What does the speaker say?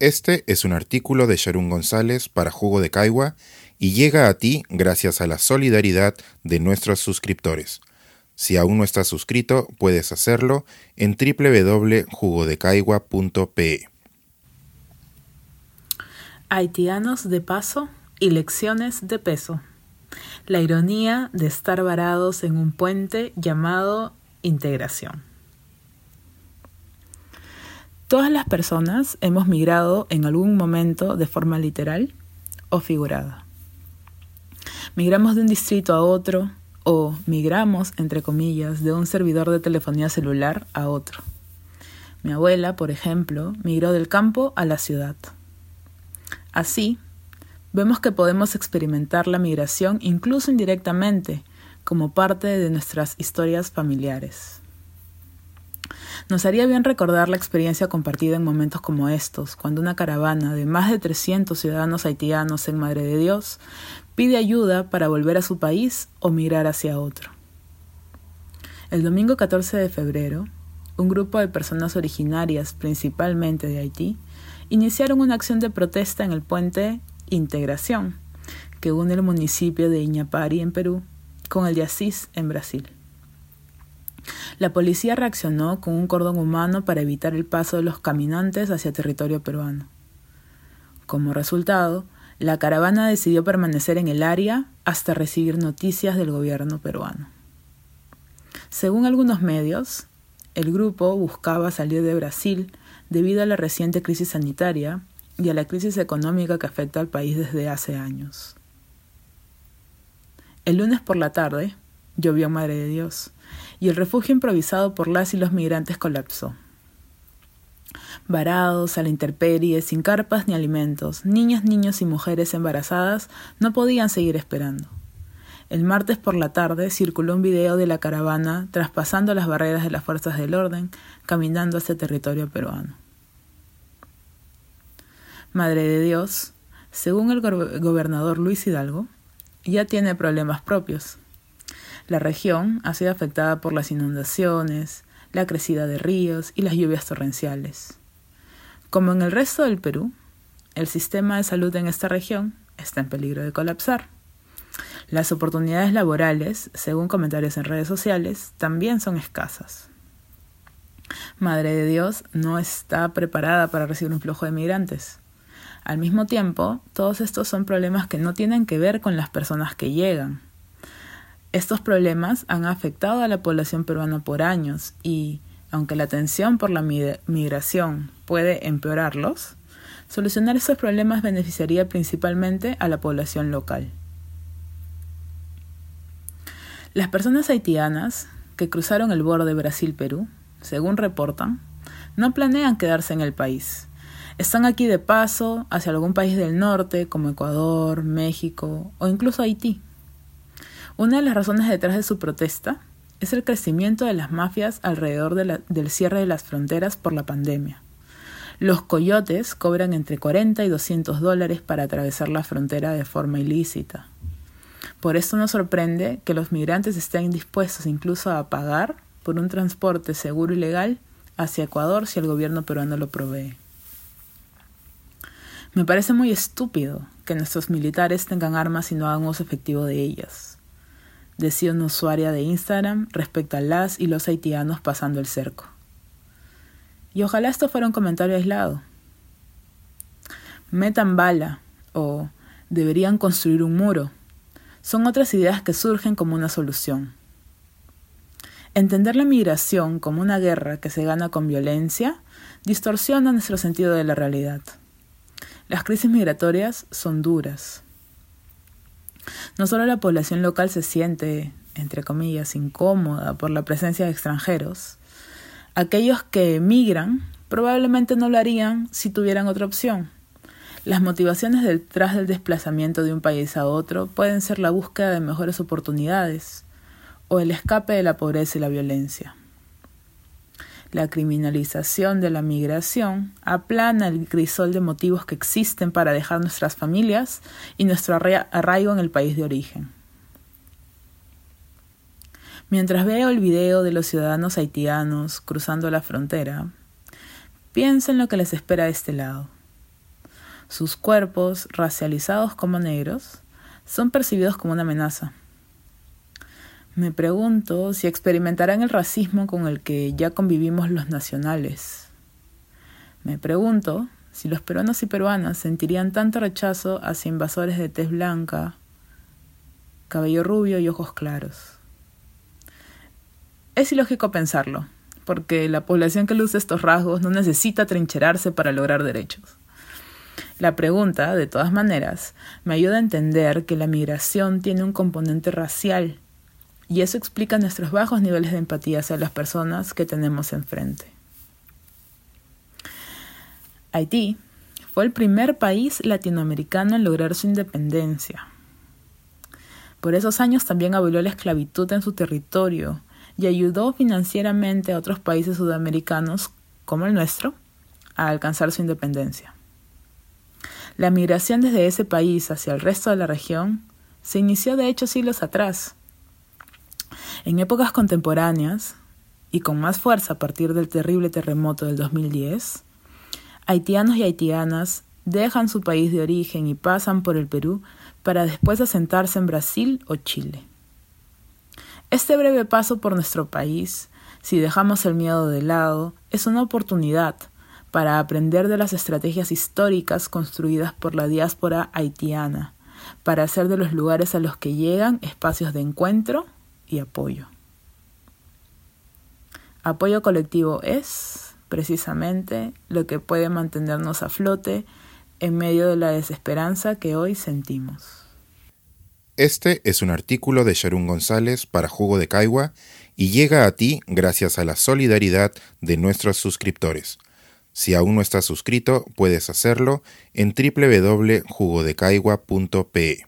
Este es un artículo de Sharon González para Jugo de Caigua y llega a ti gracias a la solidaridad de nuestros suscriptores. Si aún no estás suscrito, puedes hacerlo en www.jugodecaigua.pe. Haitianos de paso y lecciones de peso. La ironía de estar varados en un puente llamado integración. Todas las personas hemos migrado en algún momento de forma literal o figurada. Migramos de un distrito a otro o migramos, entre comillas, de un servidor de telefonía celular a otro. Mi abuela, por ejemplo, migró del campo a la ciudad. Así, vemos que podemos experimentar la migración incluso indirectamente, como parte de nuestras historias familiares. Nos haría bien recordar la experiencia compartida en momentos como estos, cuando una caravana de más de 300 ciudadanos haitianos en Madre de Dios pide ayuda para volver a su país o migrar hacia otro. El domingo 14 de febrero, un grupo de personas originarias, principalmente de Haití, iniciaron una acción de protesta en el puente Integración, que une el municipio de Iñapari en Perú con el de Asís en Brasil. La policía reaccionó con un cordón humano para evitar el paso de los caminantes hacia territorio peruano. Como resultado, la caravana decidió permanecer en el área hasta recibir noticias del gobierno peruano. Según algunos medios, el grupo buscaba salir de Brasil debido a la reciente crisis sanitaria y a la crisis económica que afecta al país desde hace años. El lunes por la tarde, llovió Madre de Dios, y el refugio improvisado por las y los migrantes colapsó. Varados a la intemperie, sin carpas ni alimentos, niñas, niños y mujeres embarazadas no podían seguir esperando. El martes por la tarde circuló un video de la caravana traspasando las barreras de las fuerzas del orden, caminando hacia territorio peruano. Madre de Dios, según el gobernador Luis Hidalgo, ya tiene problemas propios. La región ha sido afectada por las inundaciones, la crecida de ríos y las lluvias torrenciales. Como en el resto del Perú, el sistema de salud en esta región está en peligro de colapsar. Las oportunidades laborales, según comentarios en redes sociales, también son escasas. Madre de Dios no está preparada para recibir un flujo de migrantes. Al mismo tiempo, todos estos son problemas que no tienen que ver con las personas que llegan, estos problemas han afectado a la población peruana por años y, aunque la tensión por la migración puede empeorarlos, solucionar estos problemas beneficiaría principalmente a la población local. Las personas haitianas que cruzaron el borde Brasil-Perú, según reportan, no planean quedarse en el país. Están aquí de paso hacia algún país del norte como Ecuador, México o incluso Haití. Una de las razones detrás de su protesta es el crecimiento de las mafias alrededor del cierre de las fronteras por la pandemia. Los coyotes cobran entre 40 y 200 dólares para atravesar la frontera de forma ilícita. Por esto nos sorprende que los migrantes estén dispuestos incluso a pagar por un transporte seguro y legal hacia Ecuador si el gobierno peruano lo provee. Me parece muy estúpido que nuestros militares tengan armas y no hagan uso efectivo de ellas decía una usuaria de Instagram respecto a las y los haitianos pasando el cerco. Y ojalá esto fuera un comentario aislado. Metan bala o deberían construir un muro. Son otras ideas que surgen como una solución. Entender la migración como una guerra que se gana con violencia distorsiona nuestro sentido de la realidad. Las crisis migratorias son duras, no solo la población local se siente, entre comillas, incómoda por la presencia de extranjeros, aquellos que emigran probablemente no lo harían si tuvieran otra opción. Las motivaciones detrás del desplazamiento de un país a otro pueden ser la búsqueda de mejores oportunidades o el escape de la pobreza y la violencia. La criminalización de la migración aplana el crisol de motivos que existen para dejar nuestras familias y nuestro arraigo en el país de origen. Mientras veo el video de los ciudadanos haitianos cruzando la frontera, pienso en lo que les espera de este lado. sus cuerpos, racializados como negros, son percibidos como una amenaza. Me pregunto si experimentarán el racismo con el que ya convivimos los nacionales. Me pregunto si los peruanos y peruanas sentirían tanto rechazo hacia invasores de tez blanca, cabello rubio y ojos claros. Es ilógico pensarlo, porque la población que luce estos rasgos no necesita trincherarse para lograr derechos. La pregunta, de todas maneras, me ayuda a entender que la migración tiene un componente racial y eso explica nuestros bajos niveles de empatía hacia las personas que tenemos enfrente. Haití fue el primer país latinoamericano en lograr su independencia. Por esos años también abolió la esclavitud en su territorio y ayudó financieramente a otros países sudamericanos, como el nuestro, a alcanzar su independencia. La migración desde ese país hacia el resto de la región se inició de hecho siglos atrás, en épocas contemporáneas, y con más fuerza a partir del terrible terremoto del 2010, haitianos y haitianas dejan su país de origen y pasan por el Perú para después asentarse en Brasil o Chile. Este breve paso por nuestro país, si dejamos el miedo de lado, es una oportunidad para aprender de las estrategias históricas construidas por la diáspora haitiana, para hacer de los lugares a los que llegan espacios de encuentro apoyo. Apoyo colectivo es, precisamente, lo que puede mantenernos a flote en medio de la desesperanza que hoy sentimos. Este es un artículo de Sharon González para Jugo de Caigua y llega a ti gracias a la solidaridad de nuestros suscriptores. Si aún no estás suscrito, puedes hacerlo en www.jugodecaigua.pe.